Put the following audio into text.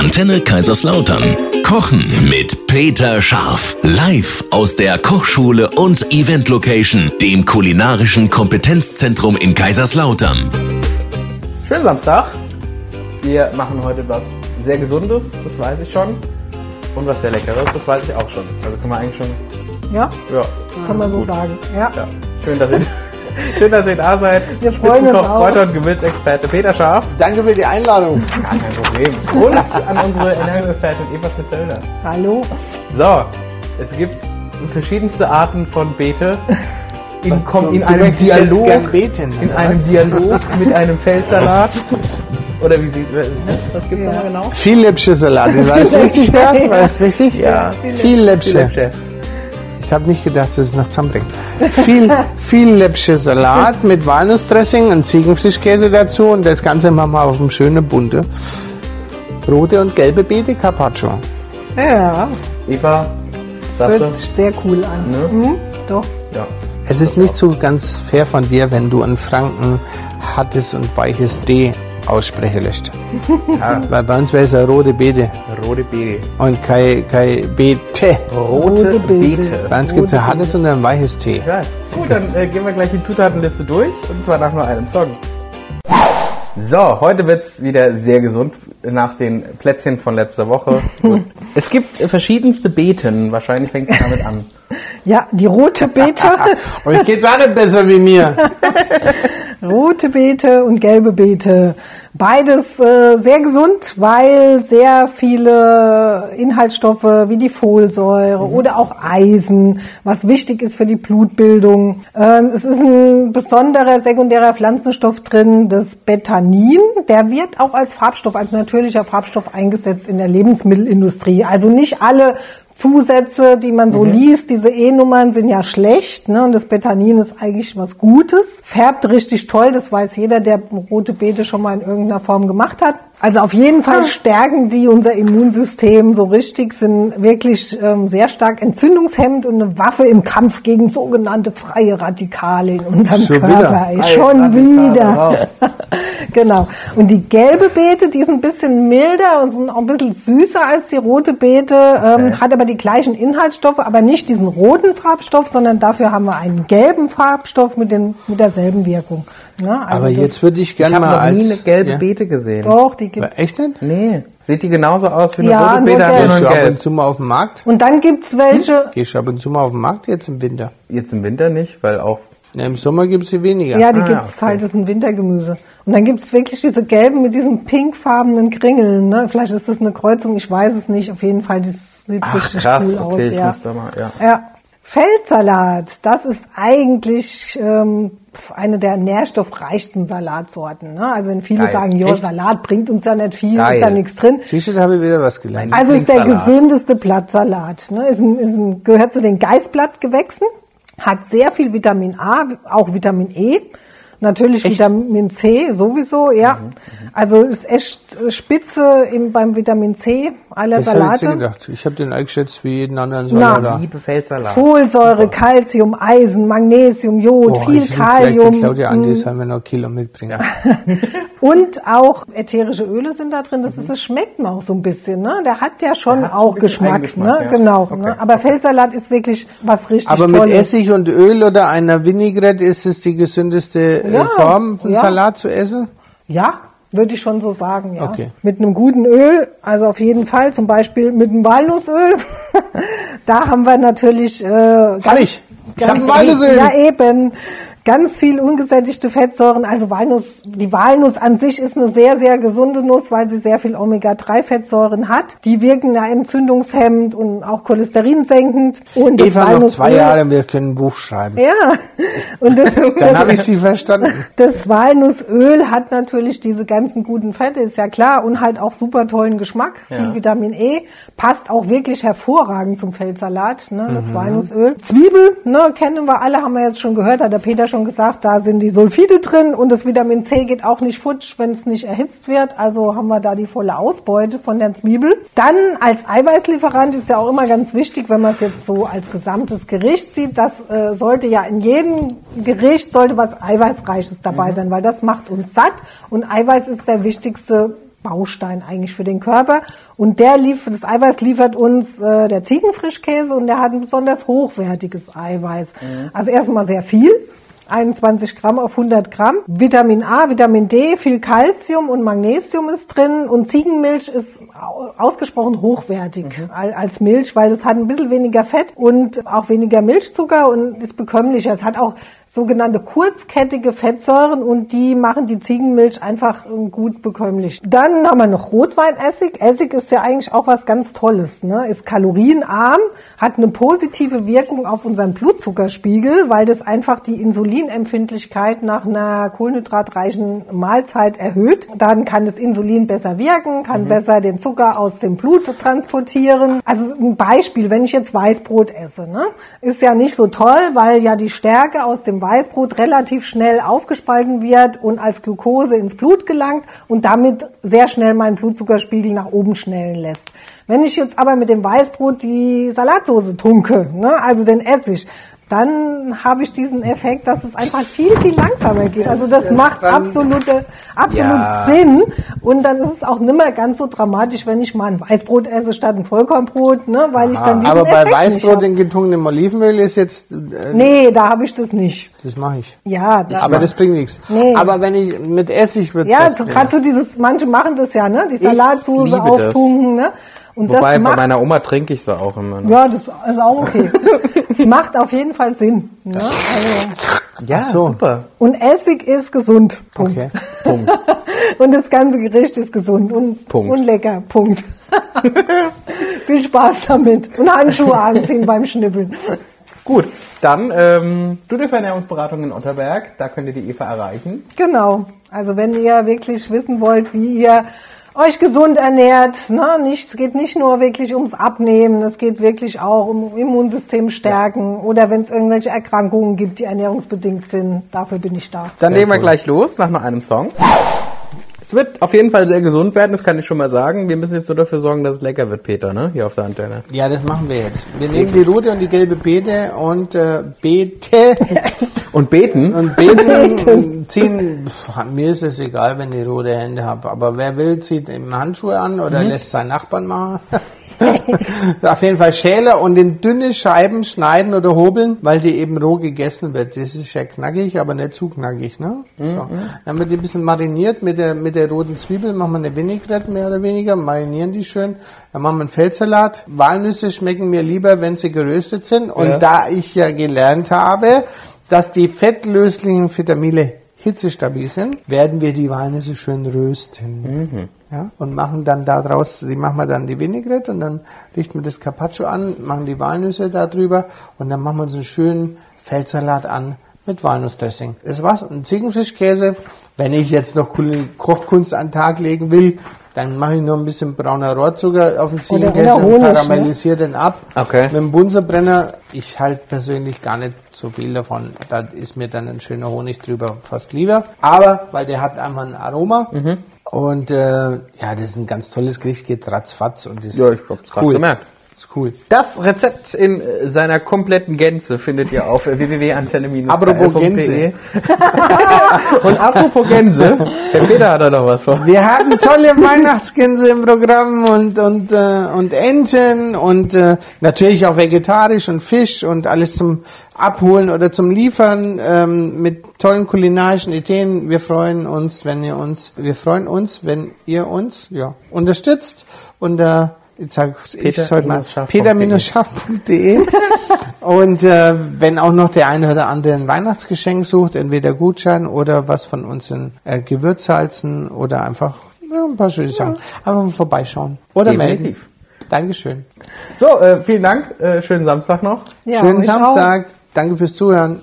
Antenne Kaiserslautern. Kochen mit Peter Scharf. Live aus der Kochschule und Event Location, dem kulinarischen Kompetenzzentrum in Kaiserslautern. Schönen Samstag. Wir machen heute was sehr Gesundes, das weiß ich schon. Und was sehr Leckeres, das weiß ich auch schon. Also kann man eigentlich schon, Ja, ja. kann man so Gut. sagen. Ja. ja. Schön, dass ihr, schön, dass ihr da seid. Wir freuen uns auch. Kräuter- und Gewürzexperte Peter Scharf. Danke für die Einladung. Gar kein Problem. Und an unsere Ernährungsexpertin Eva Schmidt-Zöllner. Hallo. So, es gibt verschiedenste Arten von Beete. In, kom- in einem Dialog, beten, in einem? Dialog mit einem Feldsalat. Oder wie sieht, was gibt's Ja. nochmal genau? Viel Salat. War das richtig, Ja. Das richtig? Ja. Viel Läppsche. Ich habe nicht gedacht, dass es noch zusammenbringt. Viel, viel Läppsche Salat mit Walnussdressing und Ziegenfrischkäse dazu und das Ganze machen wir auf dem schönen bunte rote und gelbe Beete Carpaccio. Ja, Eva, das hört sich sehr cool an. Ne? Mhm, doch. Ja. Es ist nicht so ganz fair von dir, wenn du in Franken hartes und weiches D aussprechen lässt. ja. Weil bei uns wäre es eine rote Beete Rote Beete. und kein, kein Beete. Rote, Rote Beete. Beete. Bei uns gibt es ein hartes und ein weiches T. Ich weiß. Gut, dann äh, gehen wir gleich die Zutatenliste durch. Und zwar nach nur einem Song. So, heute wird's wieder sehr gesund nach den Plätzchen von letzter Woche. Gut. es gibt verschiedenste Beeten. Wahrscheinlich fängt es damit an. Ja, die rote Beete, Euch geht's auch nicht besser wie mir. Rote Beete und gelbe Beete. Beides äh, sehr gesund, weil sehr viele Inhaltsstoffe wie die Folsäure oder auch Eisen, was wichtig ist für die Blutbildung. Ähm, es ist ein besonderer sekundärer Pflanzenstoff drin, das Betanin. Der wird auch als Farbstoff, als natürlicher Farbstoff eingesetzt in der Lebensmittelindustrie. Also nicht alle Zusätze, die man so liest, diese E-Nummern sind ja schlecht, ne? Und das Betanin ist eigentlich was Gutes. Färbt richtig toll, das weiß jeder, der rote Beete schon mal in irgendeiner Form gemacht hat. Also auf jeden Fall stärken die unser Immunsystem so richtig, sind wirklich ähm, sehr stark entzündungshemmend und eine Waffe im Kampf gegen sogenannte freie Radikale in unserem Schon Körper. wieder? Schon Radikale, wieder. genau. Und die gelbe Beete, die ist ein bisschen milder und sind auch ein bisschen süßer als die rote Beete, ähm, hat aber die gleichen Inhaltsstoffe, aber nicht diesen roten Farbstoff, sondern dafür haben wir einen gelben Farbstoff mit, den, mit derselben Wirkung. Ja, also Aber jetzt würde ich Ich gerne habe mal noch als... nie eine gelbe ja. Beete gesehen. Doch, die gibt's. Echt nicht? Nee. Sieht die genauso aus wie eine Ja, rote nur Gehst du in ab und zu mal auf den Markt? Und dann gibt's welche, Gehst du ab und zu mal auf den Markt jetzt im Winter? Jetzt im Winter nicht, weil auch Ja, Im Sommer gibt es sie weniger. ja, die Ah, gibt's okay. halt, das ist ein Wintergemüse. Und dann gibt's wirklich diese gelben mit diesen pinkfarbenen Kringeln. Ne? Vielleicht ist das eine Kreuzung, ich weiß es nicht. Auf jeden Fall, das sieht Ach, richtig krass, cool okay, aus. ich ja. muss da mal, ja. Ja. Feldsalat, das ist eigentlich ähm, eine der nährstoffreichsten Salatsorten. Ne? Also wenn viele Geil. sagen, ja, Echt? Salat bringt uns ja nicht viel, Geil. ist ja nichts drin. Siehst du, da habe ich wieder was gelernt. Also ist der gesündeste Blattsalat. Ne? Ist ein, ist ein, gehört zu den Geißblattgewächsen, hat sehr viel Vitamin A, auch Vitamin E. Natürlich Vitamin C sowieso, ja. Mhm, Also ist echt spitze im, beim Vitamin C aller das habe ich jetzt Salate. gedacht. Ich habe den eingeschätzt wie jeden anderen Na, Salat. liebe Feldsalat. Folsäure, Calcium, Eisen, Magnesium, Jod, Boah, viel ich Kalium Mm. Claudia an, die soll mir noch Kilo mitbringen. und auch ätherische Öle sind da drin. Das, ist, das schmeckt man auch so ein bisschen. Ne? Der hat ja schon hat auch Geschmack. Ne? ja. Genau. Okay. Ne? Aber Feldsalat ist wirklich was richtig Aber mit Tolles. Essig und Öl oder einer Vinaigrette ist es die gesündeste äh, Ja, Form, einen ja. Salat zu essen? Ja, würde ich schon so sagen, ja. Okay. Mit einem guten Öl, also auf jeden Fall, zum Beispiel mit einem Walnussöl. da haben wir natürlich äh, ganz, ich. Ich hab ein ganz- Walnussöl. Ja, eben. Ganz viel ungesättigte Fettsäuren. Also Walnuss, die Walnuss an sich ist eine sehr, sehr gesunde Nuss, weil sie sehr viel Omega-3-Fettsäuren hat. Die wirken ja entzündungshemmend und auch cholesterinsenkend. Und das Eva, noch zwei Walnussöl- Jahre, wir können ein Buch schreiben. Ja. Und das, Dann habe ich sie verstanden. das Walnussöl hat natürlich diese ganzen guten Fette, ist ja klar, und halt auch super tollen Geschmack, viel Vitamin E, passt auch wirklich hervorragend zum Feldsalat, ne, das Walnussöl. Zwiebel, ne, kennen wir alle, haben wir jetzt schon gehört, hat der Peter schon gesagt, da sind die Sulfide drin und das Vitamin C geht auch nicht futsch, wenn es nicht erhitzt wird, also haben wir da die volle Ausbeute von der Zwiebel. Dann als Eiweißlieferant ist ja auch immer ganz wichtig, wenn man es jetzt so als gesamtes Gericht sieht, das äh, sollte ja in jedem Gericht sollte was Eiweißreiches dabei sein, weil das macht uns satt und Eiweiß ist der wichtigste Baustein eigentlich für den Körper. Und der liefert, das Eiweiß liefert uns äh, der Ziegenfrischkäse und der hat ein besonders hochwertiges Eiweiß. Also erstmal sehr viel. 21 Gramm auf 100 Gramm. Vitamin A, Vitamin D, viel Calcium und Magnesium ist drin und Ziegenmilch ist au- ausgesprochen hochwertig al- als Milch, weil es hat ein bisschen weniger Fett und auch weniger Milchzucker und ist bekömmlicher. Es hat auch sogenannte kurzkettige Fettsäuren und die machen die Ziegenmilch einfach äh, gut bekömmlich. Dann haben wir noch Rotweinessig. Essig ist ja eigentlich auch was ganz Tolles, ne? Ist kalorienarm, hat eine positive Wirkung auf unseren Blutzuckerspiegel, weil das einfach die Insulinempfindlichkeit nach einer kohlenhydratreichen Mahlzeit erhöht. Dann kann das Insulin besser wirken, kann besser den Zucker aus dem Blut transportieren. Also ein Beispiel, wenn ich jetzt Weißbrot esse, ne? Ist ja nicht so toll, weil ja die Stärke aus dem Weißbrot relativ schnell aufgespalten wird und als Glucose ins Blut gelangt und damit sehr schnell meinen Blutzuckerspiegel nach oben schnellen lässt. Wenn ich jetzt aber mit dem Weißbrot die Salatsoße tunke, ne, also den Essig, dann habe ich diesen Effekt, dass es einfach viel, viel langsamer geht. Also das macht absolute, absolut Ja. Sinn. Und dann ist es auch nimmer ganz so dramatisch, wenn ich mal ein Weißbrot esse statt ein Vollkornbrot, ne, weil ich dann diesen Aber bei Effekt Weißbrot in getunkenem Olivenöl ist jetzt, äh, Nee, da habe ich das nicht. das mache ich. Ja, das Aber das bringt nichts. Nee. Aber wenn ich mit Essig würde ja, gerade so dieses, manche machen das ja, ne, die Salatsoße auftunken, ne, und Wobei das bei macht, meiner Oma trinke ich sie auch immer. noch. ja, das ist auch okay. Es macht auf jeden Fall Sinn. Ne? Also, Ja, so. super. und Essig ist gesund. Punkt. Okay. Punkt. Und das ganze Gericht ist gesund und, Punkt. und lecker. Punkt. Viel Spaß damit. Und Handschuhe anziehen beim Schnippeln. Gut, dann ähm, Studio für Ernährungsberatung in Otterberg. Da könnt ihr die Eva erreichen. Genau. Also wenn ihr wirklich wissen wollt, wie ihr euch gesund ernährt, ne? nicht, es geht nicht nur wirklich ums Abnehmen, es geht wirklich auch um Immunsystem stärken oder wenn es irgendwelche Erkrankungen gibt, die ernährungsbedingt sind, dafür bin ich da. Dann legen wir gleich los nach nur einem Song. Es wird auf jeden Fall sehr gesund werden, das kann ich schon mal sagen. Wir müssen jetzt nur dafür sorgen, dass es lecker wird, Peter, ne? Hier auf der Antenne. Ja, das machen wir jetzt. Wir nehmen die rote und die gelbe Beete und äh, Beete Und beten. und beten und ziehen. Pff, mir ist es egal, wenn ich rote Hände habe. Aber wer will, zieht eben Handschuhe an oder lässt seinen Nachbarn machen. Auf jeden Fall Schäler und in dünne Scheiben schneiden oder hobeln, weil die eben roh gegessen wird. Das ist ja knackig, aber nicht zu knackig. Ne? So. Dann wird die ein bisschen mariniert mit der, mit der roten Zwiebel, machen wir eine Vinaigrette mehr oder weniger, marinieren die schön. Dann machen wir einen Feldsalat. Walnüsse schmecken mir lieber, wenn sie geröstet sind. Und Ja. da ich ja gelernt habe, dass die fettlöslichen Vitamine hitzestabil sind, werden wir die Walnüsse schön rösten. Ja, und machen dann daraus, die machen wir dann die Vinaigrette und dann richten wir das Carpaccio an, machen die Walnüsse da drüber und dann machen wir uns einen schönen Feldsalat an mit Walnussdressing. Das war's. Und Ziegenfischkäse, wenn ich jetzt noch Kochkunst an den Tag legen will, dann mache ich noch ein bisschen brauner Rohrzucker auf den Ziegenkäse und Honig, ne? karamellisiere den ab. Okay. Mit dem Bunsenbrenner, ich halte persönlich gar nicht so viel davon. Da ist mir dann ein schöner Honig drüber fast lieber. Aber, weil der hat einfach ein Aroma. Mhm. Und äh, ja, das ist ein ganz tolles Gericht, geht ratzfatz und ist Ja, ich hab's cool. gemerkt. Ist cool. Das Rezept in äh, seiner kompletten Gänze findet ihr auf www.antenne-de. Apropos Gänse. Und apropos Gänse, der Peter hat da noch was vor. Wir hatten tolle Weihnachtsgänse im Programm und und äh, und Enten und äh, natürlich auch vegetarisch und Fisch und alles zum Abholen oder zum Liefern ähm, mit tollen kulinarischen Ideen. Wir freuen uns, wenn ihr uns, wir freuen uns, wenn ihr uns ja unterstützt unter Jetzt sag ich heute mal Peter-scharf.de. peter-scharf.de und äh, wenn auch noch der eine oder andere ein Weihnachtsgeschenk sucht, entweder Gutschein oder was von unseren äh, Gewürzsalzen oder einfach ja, ein paar schöne Sachen. Einfach mal vorbeischauen oder melden. Definitiv. Dankeschön. So, äh, vielen Dank. Äh, schönen Samstag noch. Ja, Schönen euch auch. Samstag. Danke fürs Zuhören.